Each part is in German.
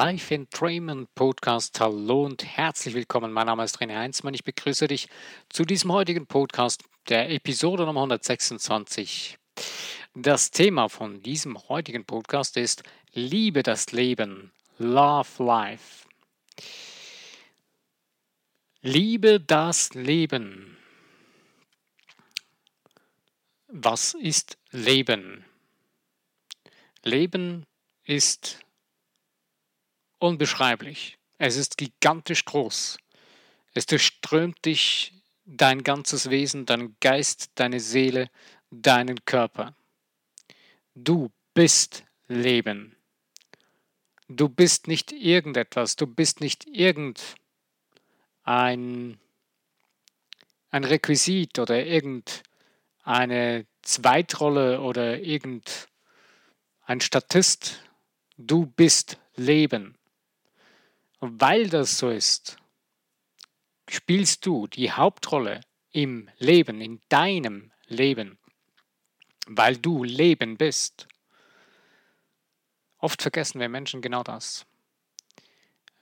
Live in Draymond Podcast. Hallo und herzlich willkommen. Mein Name ist René Heinzmann. Ich begrüße dich zu diesem heutigen Podcast, der Episode Nummer 126. Das Thema von diesem heutigen Podcast ist Liebe das Leben. Love Life. Liebe das Leben. Was ist Leben? Leben ist unbeschreiblich. Es ist gigantisch groß. Es durchströmt dich, dein ganzes Wesen, dein Geist, deine Seele, deinen Körper. Du bist Leben. Du bist nicht irgendetwas, du bist nicht irgendein ein Requisit oder irgendeine Zweitrolle oder irgendein Statist. Du bist Leben. Weil das so ist, spielst du die Hauptrolle im Leben, in deinem Leben, weil du Leben bist. Oft vergessen wir Menschen genau das.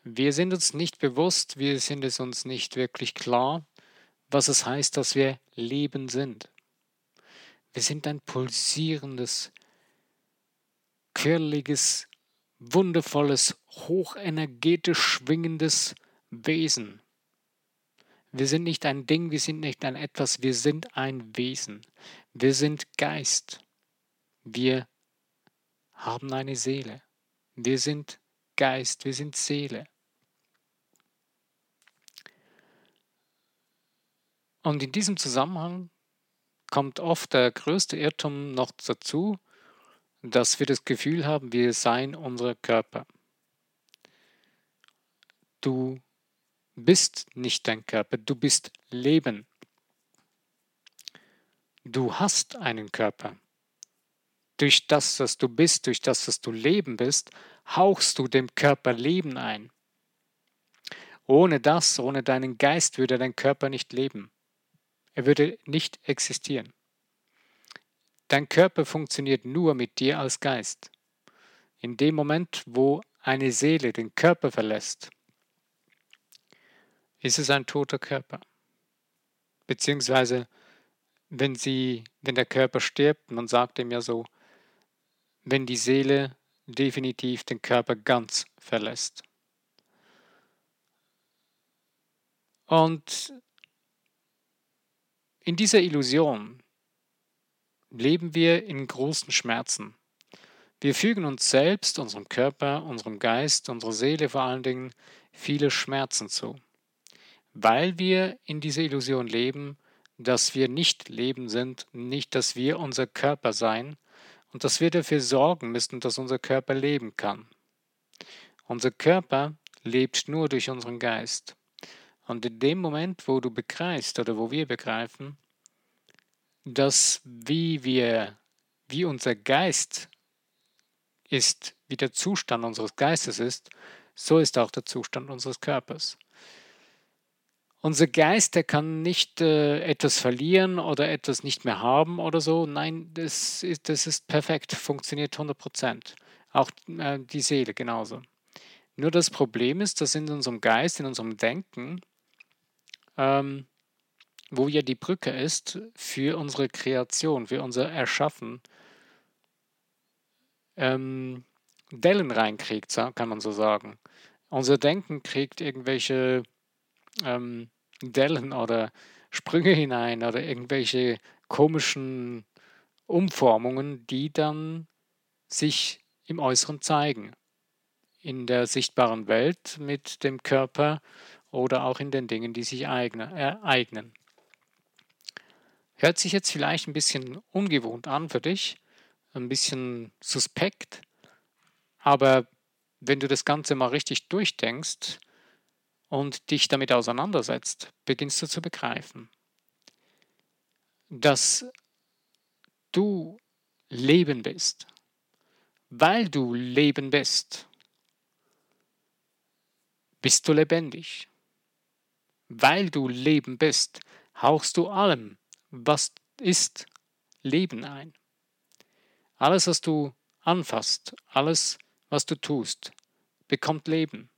Wir sind uns nicht bewusst, wir sind es uns nicht wirklich klar, was es heißt, dass wir Leben sind. Wir sind ein pulsierendes, quirliges, wundervolles, hochenergetisch schwingendes Wesen. Wir sind nicht ein Ding, wir sind nicht ein etwas, wir sind ein Wesen. Wir sind Geist. Wir haben eine Seele. Wir sind Geist, wir sind Seele. Und in diesem Zusammenhang kommt oft der größte Irrtum noch dazu, dass wir das Gefühl haben, wir seien unser Körper. Du bist nicht dein Körper, du bist Leben. Du hast einen Körper. Durch das, was du bist, durch das, was du Leben bist, hauchst du dem Körper Leben ein. Ohne das, ohne deinen Geist würde dein Körper nicht leben. Er würde nicht existieren. Dein Körper funktioniert nur mit dir als Geist. In dem Moment, wo eine Seele den Körper verlässt, ist es ein toter Körper. Beziehungsweise, wenn, sie, wenn der Körper stirbt, man sagt ihm ja so, wenn die Seele definitiv den Körper ganz verlässt. Und in dieser Illusion leben wir in großen Schmerzen. Wir fügen uns selbst, unserem Körper, unserem Geist, unserer Seele vor allen Dingen viele Schmerzen zu, weil wir in dieser Illusion leben, dass wir nicht Leben sind, nicht, dass wir unser Körper sein und dass wir dafür sorgen müssen, dass unser Körper leben kann. Unser Körper lebt nur durch unseren Geist. Und in dem Moment, wo du begreifst oder wo wir begreifen, dass wie wir, wie unser Geist ist, wie der Zustand unseres Geistes ist, so ist auch der Zustand unseres Körpers. Unser Geist, der kann nicht äh, etwas verlieren oder etwas nicht mehr haben oder so. Nein, das ist, das ist perfekt, funktioniert 100 Prozent. Auch äh, die Seele genauso. Nur das Problem ist, dass in unserem Geist, in unserem Denken, ähm, wo ja die Brücke ist für unsere Kreation, für unser Erschaffen, ähm, Dellen reinkriegt, kann man so sagen. Unser Denken kriegt irgendwelche ähm, Dellen oder Sprünge hinein oder irgendwelche komischen Umformungen, die dann sich im Äußeren zeigen. In der sichtbaren Welt mit dem Körper oder auch in den Dingen, die sich ereignen. Hört sich jetzt vielleicht ein bisschen ungewohnt an für dich, ein bisschen suspekt, aber wenn du das Ganze mal richtig durchdenkst und dich damit auseinandersetzt, beginnst du zu begreifen, dass du Leben bist. Weil du Leben bist, bist du lebendig. Weil du Leben bist, hauchst du allem, was ist Leben ein. Alles, was du anfasst, alles, was du tust, bekommt Leben.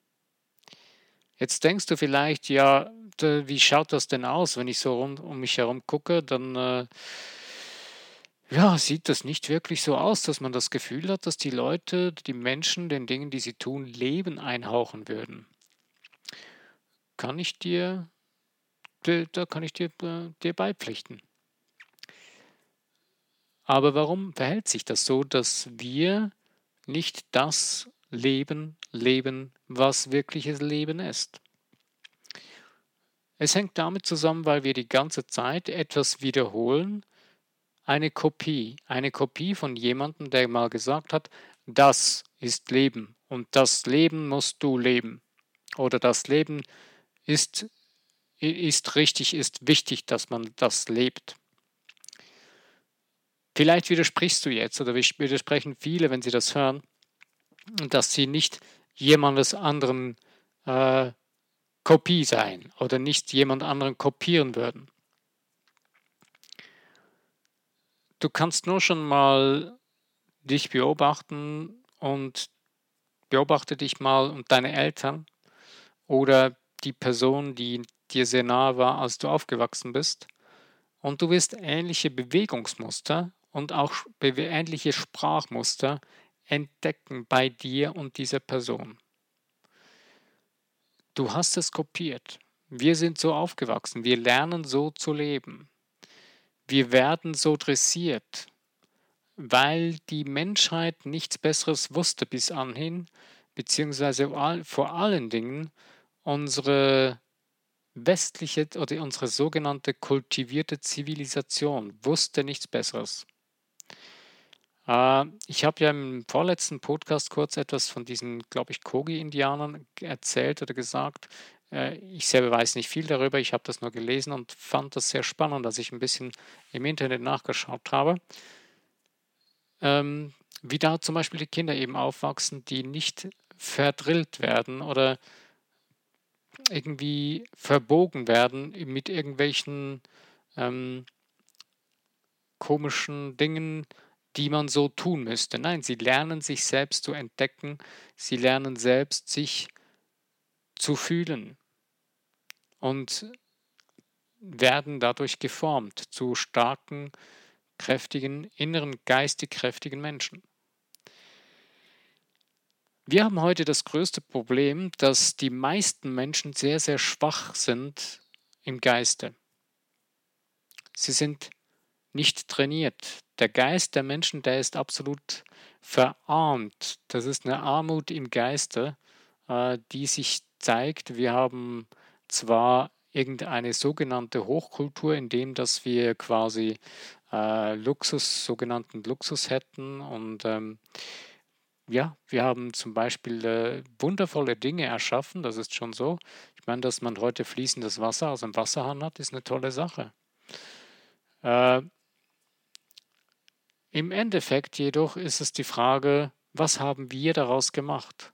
Jetzt denkst du vielleicht, ja, wie schaut das denn aus, wenn ich so rund um mich herum gucke, dann äh, ja, sieht das nicht wirklich so aus, dass man das Gefühl hat, dass die Leute, die Menschen, den Dingen, die sie tun, Leben einhauchen würden. Kann ich dir, da kann ich dir, äh, dir beipflichten. Aber warum verhält sich das so, dass wir nicht das Leben leben, was wirkliches Leben ist? Es hängt damit zusammen, weil wir die ganze Zeit etwas wiederholen, eine Kopie, eine Kopie von jemandem, der mal gesagt hat, das ist Leben und das Leben musst du leben. Oder das Leben ist, ist richtig, ist wichtig, dass man das lebt. Vielleicht widersprichst du jetzt oder widersprechen viele, wenn sie das hören, dass sie nicht jemandes anderen äh, Kopie seien oder nicht jemand anderen kopieren würden. Du kannst nur schon mal dich beobachten und beobachte dich mal und deine Eltern oder die Person, die dir sehr nahe war, als du aufgewachsen bist. Und du wirst ähnliche Bewegungsmuster und auch ähnliche Sprachmuster entdecken bei dir und dieser Person. Du hast es kopiert. Wir sind so aufgewachsen. Wir lernen so zu leben. Wir werden so dressiert, weil die Menschheit nichts Besseres wusste bis anhin, beziehungsweise vor allen Dingen unsere westliche oder unsere sogenannte kultivierte Zivilisation wusste nichts Besseres. Äh, ich habe ja im vorletzten Podcast kurz etwas von diesen, glaube ich, Kogi-Indianern erzählt oder gesagt. Äh, ich selber weiß nicht viel darüber, ich habe das nur gelesen und fand das sehr spannend, als ich ein bisschen im Internet nachgeschaut habe. Ähm, wie da zum Beispiel die Kinder eben aufwachsen, die nicht verdrillt werden oder irgendwie verbogen werden mit irgendwelchen ähm, komischen Dingen, die man so tun müsste. Nein, sie lernen sich selbst zu entdecken, sie lernen selbst sich zu fühlen und werden dadurch geformt zu starken, kräftigen, inneren, geistig kräftigen Menschen. Wir haben heute das größte Problem, dass die meisten Menschen sehr, sehr schwach sind im Geiste. Sie sind nicht trainiert. Der Geist der Menschen, der ist absolut verarmt. Das ist eine Armut im Geiste, äh, die sich zeigt. Wir haben zwar irgendeine sogenannte Hochkultur, in dem dass wir quasi äh, Luxus, sogenannten Luxus hätten und ähm, ja, wir haben zum Beispiel äh, wundervolle Dinge erschaffen, das ist schon so. Ich meine, dass man heute fließendes Wasser aus einem Wasserhahn hat, ist eine tolle Sache. Äh, Im Endeffekt jedoch ist es die Frage, was haben wir daraus gemacht?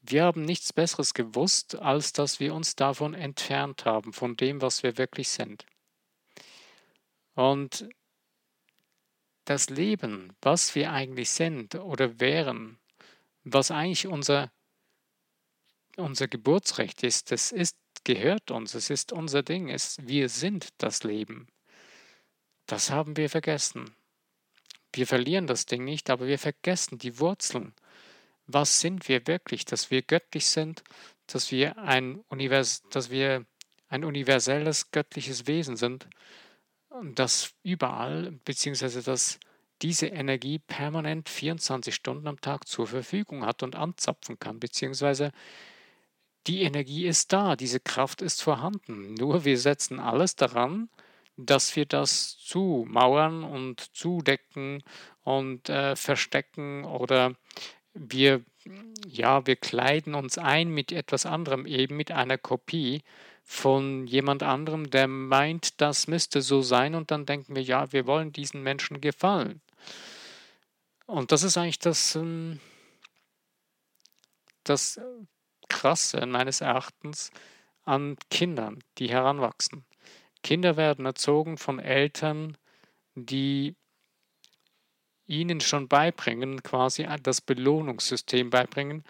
Wir haben nichts Besseres gewusst, als dass wir uns davon entfernt haben, von dem, was wir wirklich sind. Und das Leben, was wir eigentlich sind oder wären, was eigentlich unser, unser Geburtsrecht ist, das ist, gehört uns, es ist unser Ding, es, wir sind das Leben. Das haben wir vergessen. Wir verlieren das Ding nicht, aber wir vergessen die Wurzeln was sind wir wirklich, dass wir göttlich sind, dass wir ein, Univers dass wir ein universelles göttliches Wesen sind, das überall, beziehungsweise dass diese Energie permanent 24 Stunden am Tag zur Verfügung hat und anzapfen kann, beziehungsweise die Energie ist da, diese Kraft ist vorhanden. Nur wir setzen alles daran, dass wir das zumauern und zudecken und äh, verstecken oder wir, ja, wir kleiden uns ein mit etwas anderem, eben mit einer Kopie von jemand anderem, der meint, das müsste so sein und dann denken wir, ja, wir wollen diesen Menschen gefallen. Und das ist eigentlich das, ähm, das Krasse meines Erachtens an Kindern, die heranwachsen. Kinder werden erzogen von Eltern, die ihnen schon beibringen, quasi das Belohnungssystem beibringen,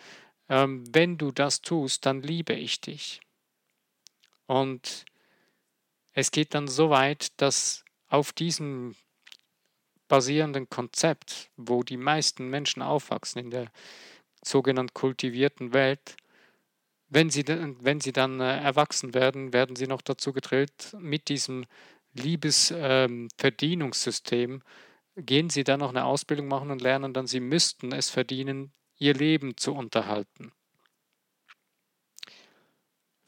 ähm, wenn du das tust, dann liebe ich dich. Und es geht dann so weit, dass auf diesem basierenden Konzept, wo die meisten Menschen aufwachsen in der sogenannten kultivierten Welt, wenn sie, wenn sie dann äh, erwachsen werden, werden sie noch dazu gedrillt, mit diesem Liebesverdienungssystem ähm, gehen sie dann noch eine Ausbildung machen und lernen dann, sie müssten es verdienen, ihr Leben zu unterhalten.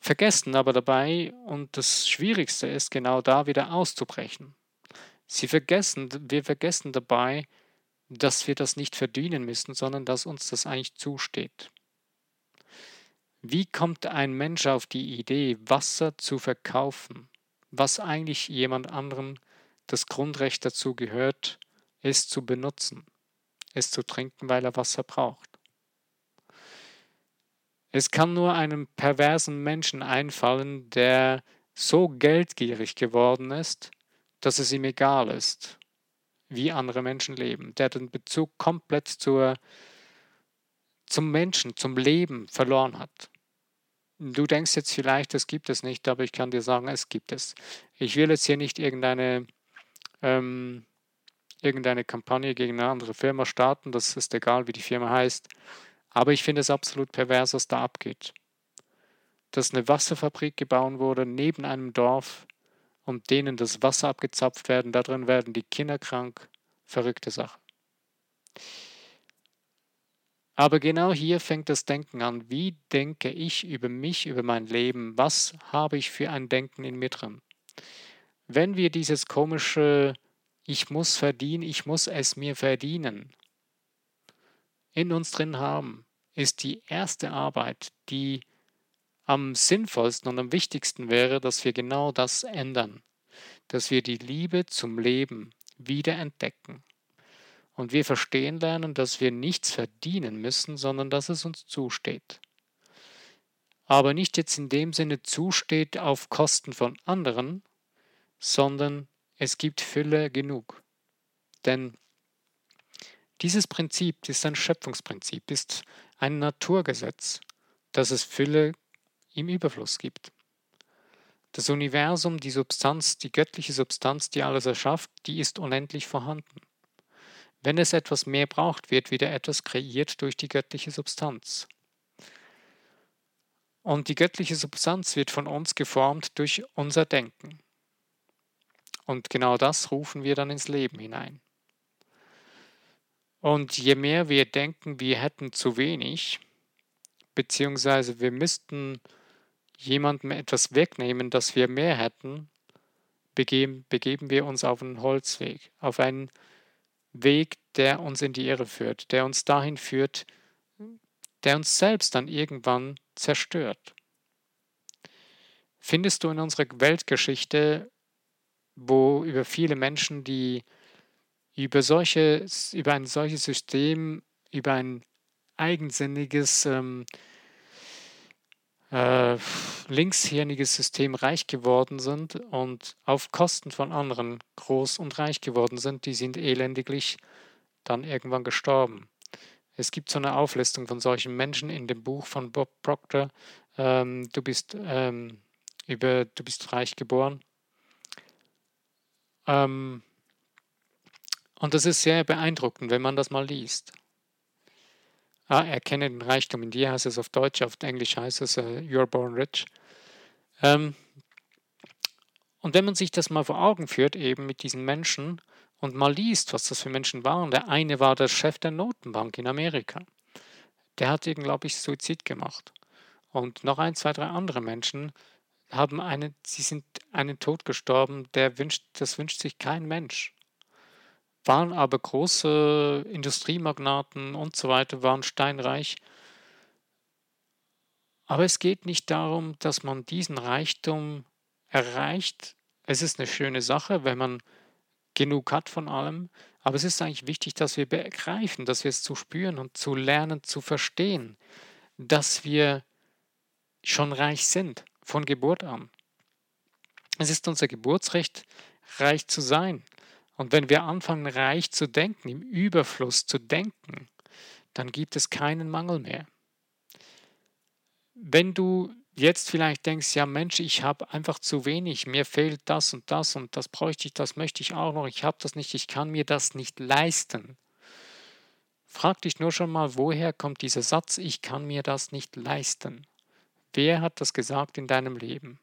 Vergessen aber dabei, und das Schwierigste ist genau da wieder auszubrechen. Sie vergessen, wir vergessen dabei, dass wir das nicht verdienen müssen, sondern dass uns das eigentlich zusteht. Wie kommt ein Mensch auf die Idee, Wasser zu verkaufen, was eigentlich jemand anderem das Grundrecht dazu gehört, es zu benutzen, es zu trinken, weil er Wasser braucht? Es kann nur einem perversen Menschen einfallen, der so geldgierig geworden ist, dass es ihm egal ist, wie andere Menschen leben, der den Bezug komplett zur, zum Menschen, zum Leben verloren hat. Du denkst jetzt vielleicht, es gibt es nicht, aber ich kann dir sagen, es gibt es. Ich will jetzt hier nicht irgendeine, ähm, irgendeine Kampagne gegen eine andere Firma starten, das ist egal, wie die Firma heißt, aber ich finde es absolut pervers, was da abgeht. Dass eine Wasserfabrik gebaut wurde neben einem Dorf, und denen das Wasser abgezapft werden. Darin werden die Kinder krank. Verrückte Sache. Aber genau hier fängt das Denken an. Wie denke ich über mich, über mein Leben? Was habe ich für ein Denken in mir drin? Wenn wir dieses komische Ich muss verdienen, ich muss es mir verdienen in uns drin haben, ist die erste Arbeit, die am sinnvollsten und am wichtigsten wäre, dass wir genau das ändern, dass wir die Liebe zum Leben wieder entdecken und wir verstehen lernen, dass wir nichts verdienen müssen, sondern dass es uns zusteht. Aber nicht jetzt in dem Sinne zusteht auf Kosten von anderen, sondern es gibt Fülle genug. Denn dieses Prinzip ist ein Schöpfungsprinzip, ist ein Naturgesetz, dass es Fülle im Überfluss gibt. Das Universum, die Substanz, die göttliche Substanz, die alles erschafft, die ist unendlich vorhanden. Wenn es etwas mehr braucht, wird wieder etwas kreiert durch die göttliche Substanz. Und die göttliche Substanz wird von uns geformt durch unser Denken. Und genau das rufen wir dann ins Leben hinein. Und je mehr wir denken, wir hätten zu wenig, beziehungsweise wir müssten jemandem etwas wegnehmen, das wir mehr hätten, begeben, begeben wir uns auf einen Holzweg, auf einen Weg, der uns in die Irre führt, der uns dahin führt, der uns selbst dann irgendwann zerstört. Findest du in unserer Weltgeschichte, wo über viele Menschen, die über, solche, über ein solches System, über ein eigensinniges ähm, äh, linkshirniges System reich geworden sind und auf Kosten von anderen groß und reich geworden sind, die sind elendiglich dann irgendwann gestorben. Es gibt so eine Auflistung von solchen Menschen in dem Buch von Bob Proctor. Ähm, du bist ähm, über, du bist reich geboren. Ähm, und das ist sehr beeindruckend, wenn man das mal liest. Ah, erkenne den Reichtum in dir, heißt es auf Deutsch, auf Englisch heißt es uh, You're born rich. Ähm, und wenn man sich das mal vor Augen führt, eben mit diesen Menschen und mal liest, was das für Menschen waren, der eine war der Chef der Notenbank in Amerika. Der hat, glaube ich, Suizid gemacht. Und noch ein, zwei, drei andere Menschen haben eine, sie sind einen Tod gestorben, der wünscht, das wünscht sich kein Mensch waren aber große Industriemagnaten und so weiter, waren steinreich. Aber es geht nicht darum, dass man diesen Reichtum erreicht. Es ist eine schöne Sache, wenn man genug hat von allem, aber es ist eigentlich wichtig, dass wir begreifen, dass wir es zu spüren und zu lernen, zu verstehen, dass wir schon reich sind, von Geburt an. Es ist unser Geburtsrecht, reich zu sein. Und wenn wir anfangen, reich zu denken, im Überfluss zu denken, dann gibt es keinen Mangel mehr. wenn du jetzt vielleicht denkst, ja Mensch, ich habe einfach zu wenig, mir fehlt das und das und das bräuchte ich, das möchte ich auch noch, ich habe das nicht, ich kann mir das nicht leisten. Frag dich nur schon mal, woher kommt dieser Satz, ich kann mir das nicht leisten? Wer hat das gesagt in deinem Leben?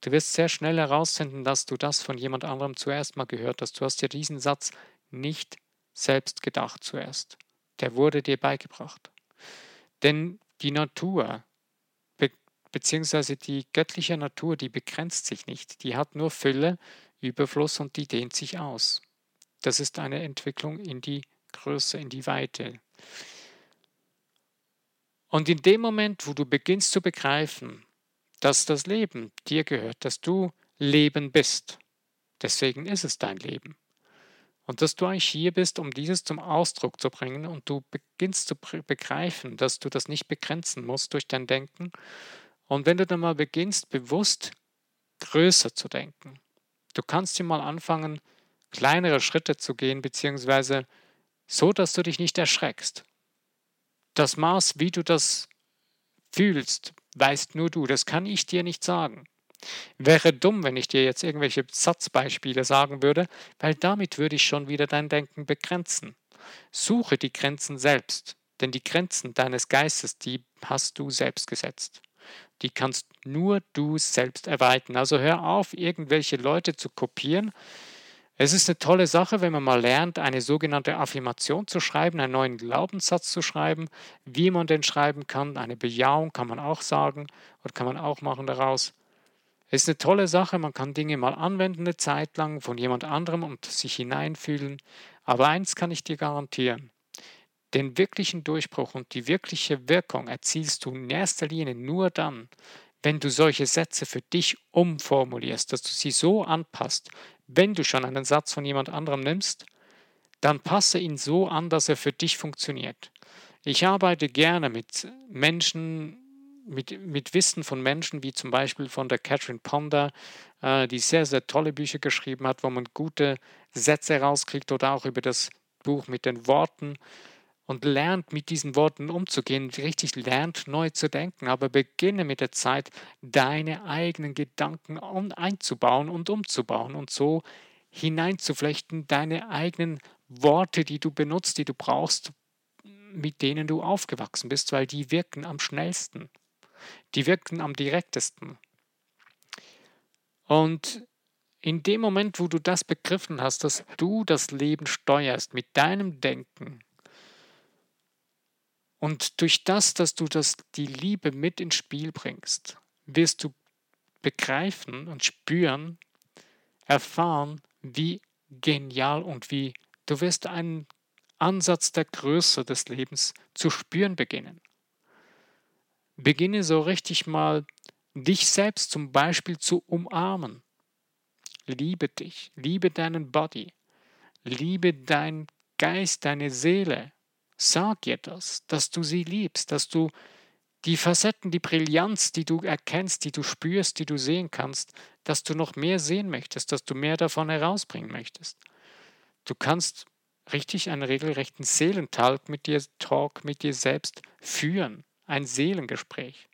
Du wirst sehr schnell herausfinden, dass du das von jemand anderem zuerst mal gehört hast. Du hast dir diesen Satz nicht selbst gedacht zuerst. Der wurde dir beigebracht. Denn die Natur, be beziehungsweise die göttliche Natur, die begrenzt sich nicht. Die hat nur Fülle, Überfluss und die dehnt sich aus. Das ist eine Entwicklung in die Größe, in die Weite. Und in dem Moment, wo du beginnst zu begreifen, dass das Leben dir gehört, dass du Leben bist, deswegen ist es dein Leben. Und dass du eigentlich hier bist, um dieses zum Ausdruck zu bringen und du beginnst zu begreifen, dass du das nicht begrenzen musst durch dein Denken. Und wenn du dann mal beginnst, bewusst größer zu denken, du kannst dir mal anfangen, kleinere Schritte zu gehen, beziehungsweise so, dass du dich nicht erschreckst. Das Maß, wie du das fühlst, weißt nur du. Das kann ich dir nicht sagen. Wäre dumm, wenn ich dir jetzt irgendwelche Satzbeispiele sagen würde, weil damit würde ich schon wieder dein Denken begrenzen. Suche die Grenzen selbst, denn die Grenzen deines Geistes, die hast du selbst gesetzt. Die kannst nur du selbst erweitern. Also hör auf, irgendwelche Leute zu kopieren, es ist eine tolle Sache, wenn man mal lernt, eine sogenannte Affirmation zu schreiben, einen neuen Glaubenssatz zu schreiben, wie man den schreiben kann. Eine Bejahung kann man auch sagen oder kann man auch machen daraus. Es ist eine tolle Sache, man kann Dinge mal anwenden eine Zeit lang von jemand anderem und sich hineinfühlen. Aber eins kann ich dir garantieren. Den wirklichen Durchbruch und die wirkliche Wirkung erzielst du in erster Linie nur dann, wenn du solche Sätze für dich umformulierst, dass du sie so anpasst, wenn du schon einen Satz von jemand anderem nimmst, dann passe ihn so an, dass er für dich funktioniert. Ich arbeite gerne mit Menschen, mit, mit Wissen von Menschen, wie zum Beispiel von der Catherine Ponder, äh, die sehr, sehr tolle Bücher geschrieben hat, wo man gute Sätze rauskriegt oder auch über das Buch mit den Worten und lernt mit diesen Worten umzugehen, richtig lernt neu zu denken, aber beginne mit der Zeit deine eigenen Gedanken einzubauen und umzubauen und so hineinzuflechten, deine eigenen Worte, die du benutzt, die du brauchst, mit denen du aufgewachsen bist, weil die wirken am schnellsten, die wirken am direktesten. Und in dem Moment, wo du das begriffen hast, dass du das Leben steuerst mit deinem Denken, und durch das, dass du das, die Liebe mit ins Spiel bringst, wirst du begreifen und spüren, erfahren, wie genial und wie du wirst einen Ansatz der Größe des Lebens zu spüren beginnen. Beginne so richtig mal dich selbst zum Beispiel zu umarmen. Liebe dich, liebe deinen Body, liebe deinen Geist, deine Seele, Sag ihr das, dass du sie liebst, dass du die Facetten, die Brillanz, die du erkennst, die du spürst, die du sehen kannst, dass du noch mehr sehen möchtest, dass du mehr davon herausbringen möchtest. Du kannst richtig einen regelrechten Seelentalk mit dir, Talk mit dir selbst führen, ein Seelengespräch.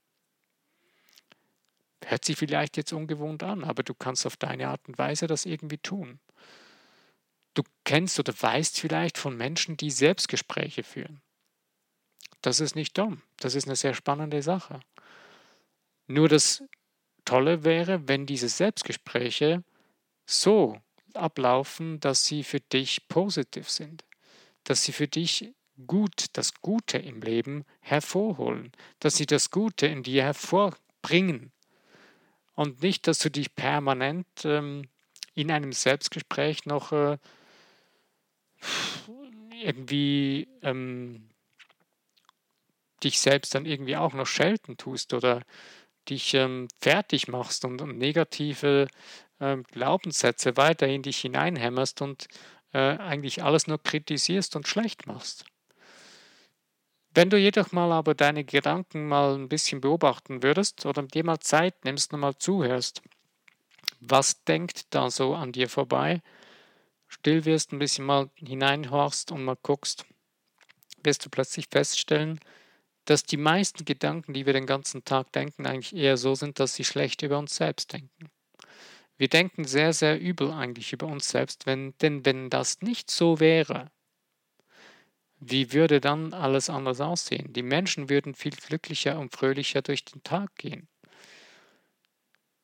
Hört sich vielleicht jetzt ungewohnt an, aber du kannst auf deine Art und Weise das irgendwie tun. Du kennst oder weißt vielleicht von Menschen, die Selbstgespräche führen. Das ist nicht dumm. Das ist eine sehr spannende Sache. Nur das Tolle wäre, wenn diese Selbstgespräche so ablaufen, dass sie für dich positiv sind, dass sie für dich gut, das Gute im Leben hervorholen, dass sie das Gute in dir hervorbringen und nicht, dass du dich permanent ähm, in einem Selbstgespräch noch äh, irgendwie ähm, dich selbst dann irgendwie auch noch schelten tust oder dich ähm, fertig machst und, und negative ähm, Glaubenssätze weiter in dich hineinhämmerst und äh, eigentlich alles nur kritisierst und schlecht machst. Wenn du jedoch mal aber deine Gedanken mal ein bisschen beobachten würdest oder dir mal Zeit nimmst und mal zuhörst, was denkt da so an dir vorbei? Still wirst, ein bisschen mal hineinhorchst und mal guckst, wirst du plötzlich feststellen, dass die meisten Gedanken, die wir den ganzen Tag denken, eigentlich eher so sind, dass sie schlecht über uns selbst denken. Wir denken sehr, sehr übel eigentlich über uns selbst, wenn, denn wenn das nicht so wäre, wie würde dann alles anders aussehen? Die Menschen würden viel glücklicher und fröhlicher durch den Tag gehen.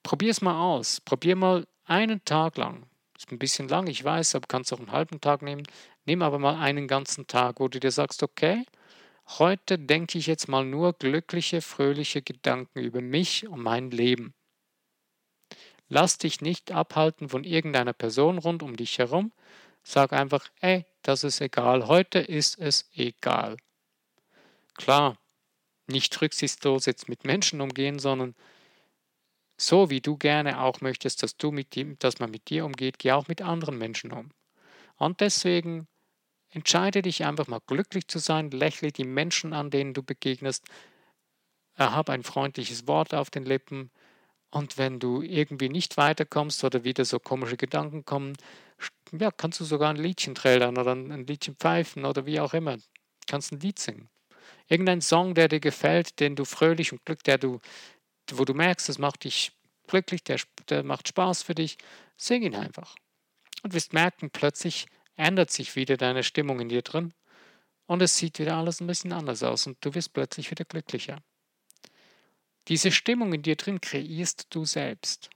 Probier es mal aus. Probier mal einen Tag lang. Ist ein bisschen lang, ich weiß, aber kannst auch einen halben Tag nehmen. Nimm aber mal einen ganzen Tag, wo du dir sagst, okay, heute denke ich jetzt mal nur glückliche, fröhliche Gedanken über mich und mein Leben. Lass dich nicht abhalten von irgendeiner Person rund um dich herum. Sag einfach, ey, das ist egal. Heute ist es egal. Klar, nicht rücksichtslos jetzt mit Menschen umgehen, sondern so wie du gerne auch möchtest, dass, du mit ihm, dass man mit dir umgeht, geh auch mit anderen Menschen um. Und deswegen entscheide dich einfach mal glücklich zu sein, lächle die Menschen an, denen du begegnest, hab ein freundliches Wort auf den Lippen, und wenn du irgendwie nicht weiterkommst oder wieder so komische Gedanken kommen, ja, kannst du sogar ein Liedchen trällern oder ein Liedchen pfeifen oder wie auch immer. Kannst ein Lied singen. Irgendein Song, der dir gefällt, den du fröhlich und glücklich, der du, wo du merkst, das macht dich glücklich, der, der macht Spaß für dich, sing ihn einfach. Und wirst merken, plötzlich ändert sich wieder deine Stimmung in dir drin und es sieht wieder alles ein bisschen anders aus und du wirst plötzlich wieder glücklicher. Diese Stimmung in dir drin kreierst du selbst.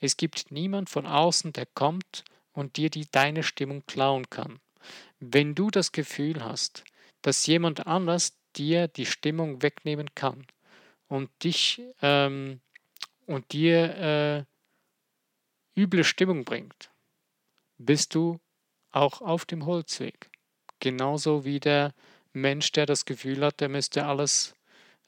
Es gibt niemand von außen, der kommt und dir die, deine Stimmung klauen kann. Wenn du das Gefühl hast, dass jemand anders dir die Stimmung wegnehmen kann und dich ähm, und dir äh, üble Stimmung bringt, bist du auch auf dem Holzweg. Genauso wie der Mensch, der das Gefühl hat, er müsste alles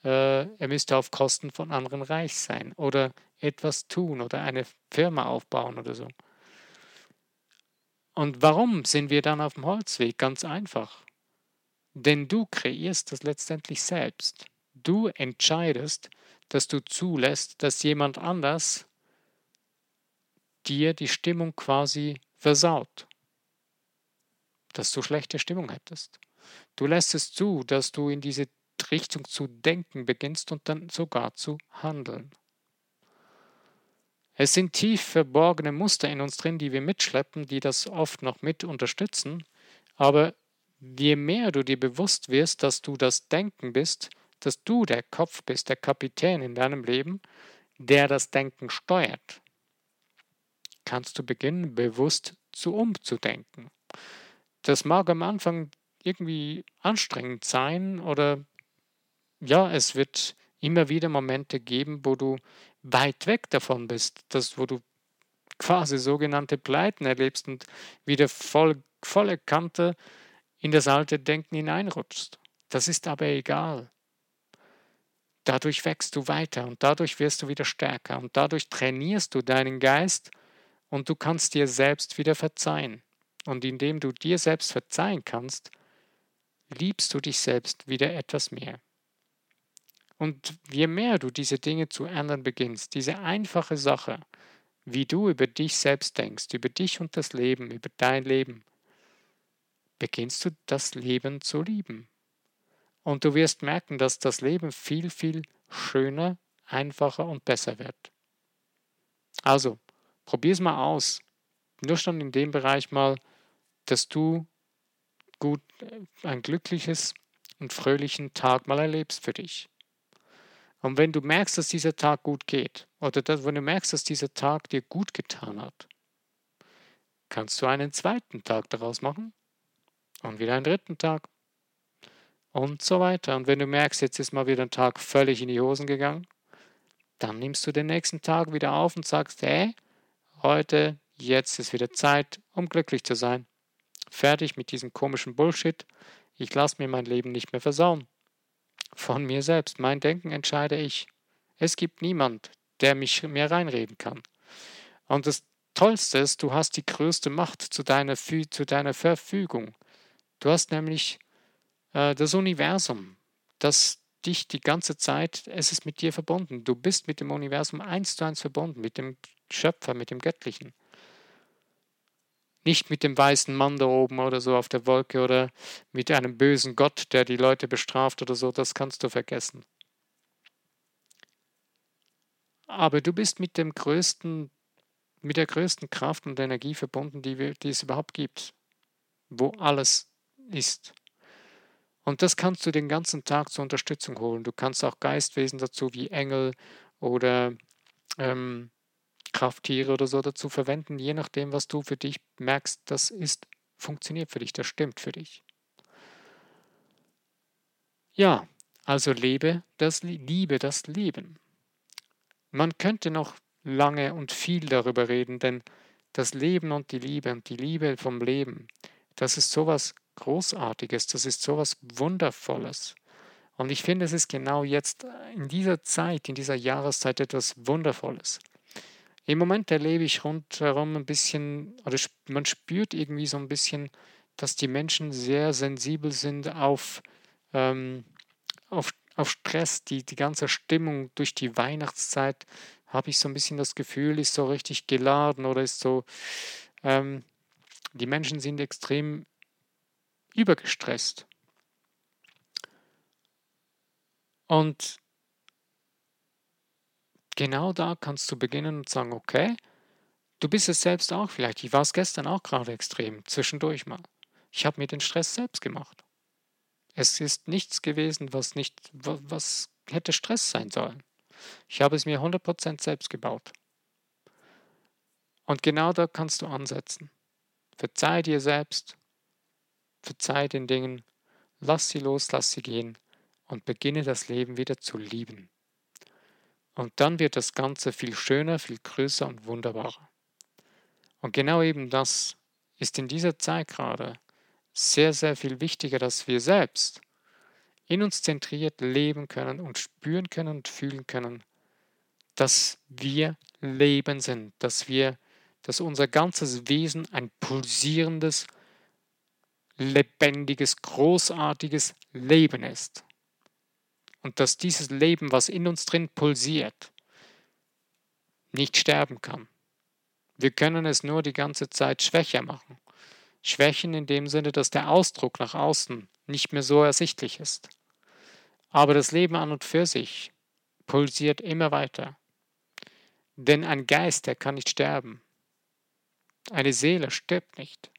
äh, er müsste auf Kosten von anderen reich sein oder etwas tun oder eine Firma aufbauen oder so. Und warum sind wir dann auf dem Holzweg? Ganz einfach. Denn du kreierst das letztendlich selbst. Du entscheidest, dass du zulässt, dass jemand anders dir die Stimmung quasi versaut. Dass du schlechte Stimmung hättest. Du lässt es zu, dass du in diese Richtung zu denken beginnst und dann sogar zu handeln. Es sind tief verborgene Muster in uns drin, die wir mitschleppen, die das oft noch mit unterstützen, aber je mehr du dir bewusst wirst, dass du das Denken bist, dass du der Kopf bist, der Kapitän in deinem Leben, der das Denken steuert, kannst du beginnen, bewusst zu umzudenken. Das mag am Anfang irgendwie anstrengend sein oder ja, es wird immer wieder Momente geben, wo du weit weg davon bist, dass, wo du quasi sogenannte Pleiten erlebst und wieder voll, volle Kante in das alte Denken hineinrutschst. Das ist aber egal. Dadurch wächst du weiter und dadurch wirst du wieder stärker und dadurch trainierst du deinen Geist und du kannst dir selbst wieder verzeihen. Und indem du dir selbst verzeihen kannst, liebst du dich selbst wieder etwas mehr. Und je mehr du diese Dinge zu ändern beginnst, diese einfache Sache, wie du über dich selbst denkst, über dich und das Leben, über dein Leben, beginnst du das Leben zu lieben. Und du wirst merken, dass das Leben viel, viel schöner, einfacher und besser wird. Also, probier es mal aus. Nur schon in dem Bereich mal, dass du gut ein glückliches und fröhlichen Tag mal erlebst für dich. Und wenn du merkst, dass dieser Tag gut geht, oder dass, wenn du merkst, dass dieser Tag dir gut getan hat, kannst du einen zweiten Tag daraus machen und wieder einen dritten Tag und so weiter. Und wenn du merkst, jetzt ist mal wieder ein Tag völlig in die Hosen gegangen, dann nimmst du den nächsten Tag wieder auf und sagst, hey, heute, jetzt ist wieder Zeit, um glücklich zu sein. Fertig mit diesem komischen Bullshit. Ich lasse mir mein Leben nicht mehr versauen. Von mir selbst. Mein Denken entscheide ich. Es gibt niemand, der mich mir reinreden kann. Und das Tollste ist, du hast die größte Macht zu deiner, zu deiner Verfügung. Du hast nämlich das Universum, das dich die ganze Zeit, es ist mit dir verbunden. Du bist mit dem Universum eins zu eins verbunden, mit dem Schöpfer, mit dem Göttlichen. Nicht mit dem weißen Mann da oben oder so auf der Wolke oder mit einem bösen Gott, der die Leute bestraft oder so, das kannst du vergessen. Aber du bist mit dem größten, mit der größten Kraft und Energie verbunden, die, wir, die es überhaupt gibt, wo alles ist. Und das kannst du den ganzen Tag zur Unterstützung holen. Du kannst auch Geistwesen dazu wie Engel oder ähm, Krafttiere oder so dazu verwenden, je nachdem, was du für dich merkst, das ist, funktioniert für dich, das stimmt für dich. Ja, also lebe das, liebe das Leben. Man könnte noch lange und viel darüber reden, denn das Leben und die Liebe und die Liebe vom Leben, das ist sowas Großartiges, das ist sowas Wundervolles. Und ich finde, es ist genau jetzt in dieser Zeit, in dieser Jahreszeit etwas Wundervolles. Im Moment erlebe ich rundherum ein bisschen, oder man spürt irgendwie so ein bisschen, dass die Menschen sehr sensibel sind auf, ähm, auf, auf Stress. Die, die ganze Stimmung durch die Weihnachtszeit, habe ich so ein bisschen das Gefühl, ist so richtig geladen oder ist so, ähm, die Menschen sind extrem übergestresst. Und genau da kannst du beginnen und sagen, okay, du bist es selbst auch vielleicht. Ich war es gestern auch gerade extrem, zwischendurch mal. Ich habe mir den Stress selbst gemacht. Es ist nichts gewesen, was nicht, was hätte Stress sein sollen. Ich habe es mir 100% selbst gebaut. Und genau da kannst du ansetzen. Verzeih dir selbst, verzeih den Dingen, lass sie los, lass sie gehen und beginne das Leben wieder zu lieben. Und dann wird das Ganze viel schöner, viel größer und wunderbarer. Und genau eben das ist in dieser Zeit gerade sehr, sehr viel wichtiger, dass wir selbst in uns zentriert leben können und spüren können und fühlen können, dass wir Leben sind, dass wir, dass unser ganzes Wesen ein pulsierendes, lebendiges, großartiges Leben ist und dass dieses Leben, was in uns drin pulsiert, nicht sterben kann. Wir können es nur die ganze Zeit schwächer machen. Schwächen in dem Sinne, dass der Ausdruck nach außen nicht mehr so ersichtlich ist. Aber das Leben an und für sich pulsiert immer weiter. Denn ein Geist, der kann nicht sterben. Eine Seele stirbt nicht.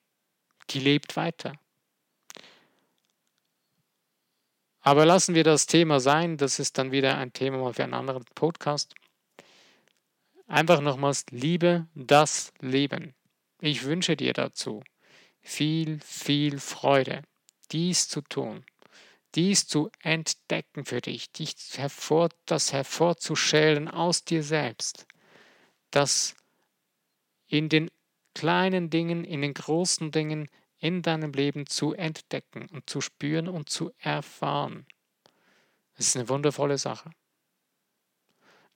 Die lebt weiter. Aber lassen wir das Thema sein. Das ist dann wieder ein Thema für einen anderen Podcast. Einfach nochmals, liebe das Leben. Ich wünsche dir dazu viel, viel Freude, dies zu tun, dies zu entdecken für dich, dich hervor, das hervorzuschälen aus dir selbst, das in den kleinen Dingen, in den großen Dingen in deinem Leben zu entdecken und zu spüren und zu erfahren. Es ist eine wundervolle Sache.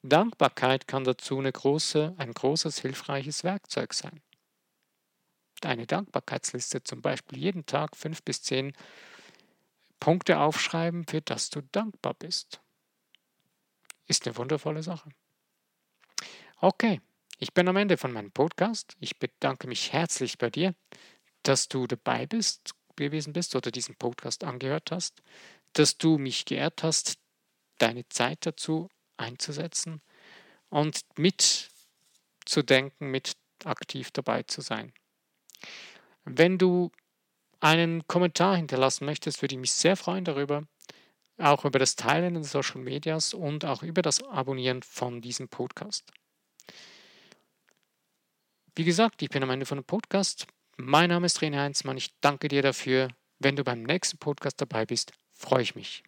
Dankbarkeit kann dazu große, ein großes, hilfreiches Werkzeug sein. Eine Dankbarkeitsliste zum Beispiel jeden Tag fünf bis zehn Punkte aufschreiben, für das du dankbar bist. Ist eine wundervolle Sache. Okay, ich bin am Ende von meinem Podcast. Ich bedanke mich herzlich bei dir dass du dabei bist, gewesen bist oder diesen Podcast angehört hast, dass du mich geehrt hast, deine Zeit dazu einzusetzen und mitzudenken, mit aktiv dabei zu sein. Wenn du einen Kommentar hinterlassen möchtest, würde ich mich sehr freuen darüber, auch über das Teilen in den Social Medias und auch über das Abonnieren von diesem Podcast. Wie gesagt, ich bin am Ende von dem Podcast. Mein Name ist René Heinzmann. Ich danke dir dafür. Wenn du beim nächsten Podcast dabei bist, freue ich mich.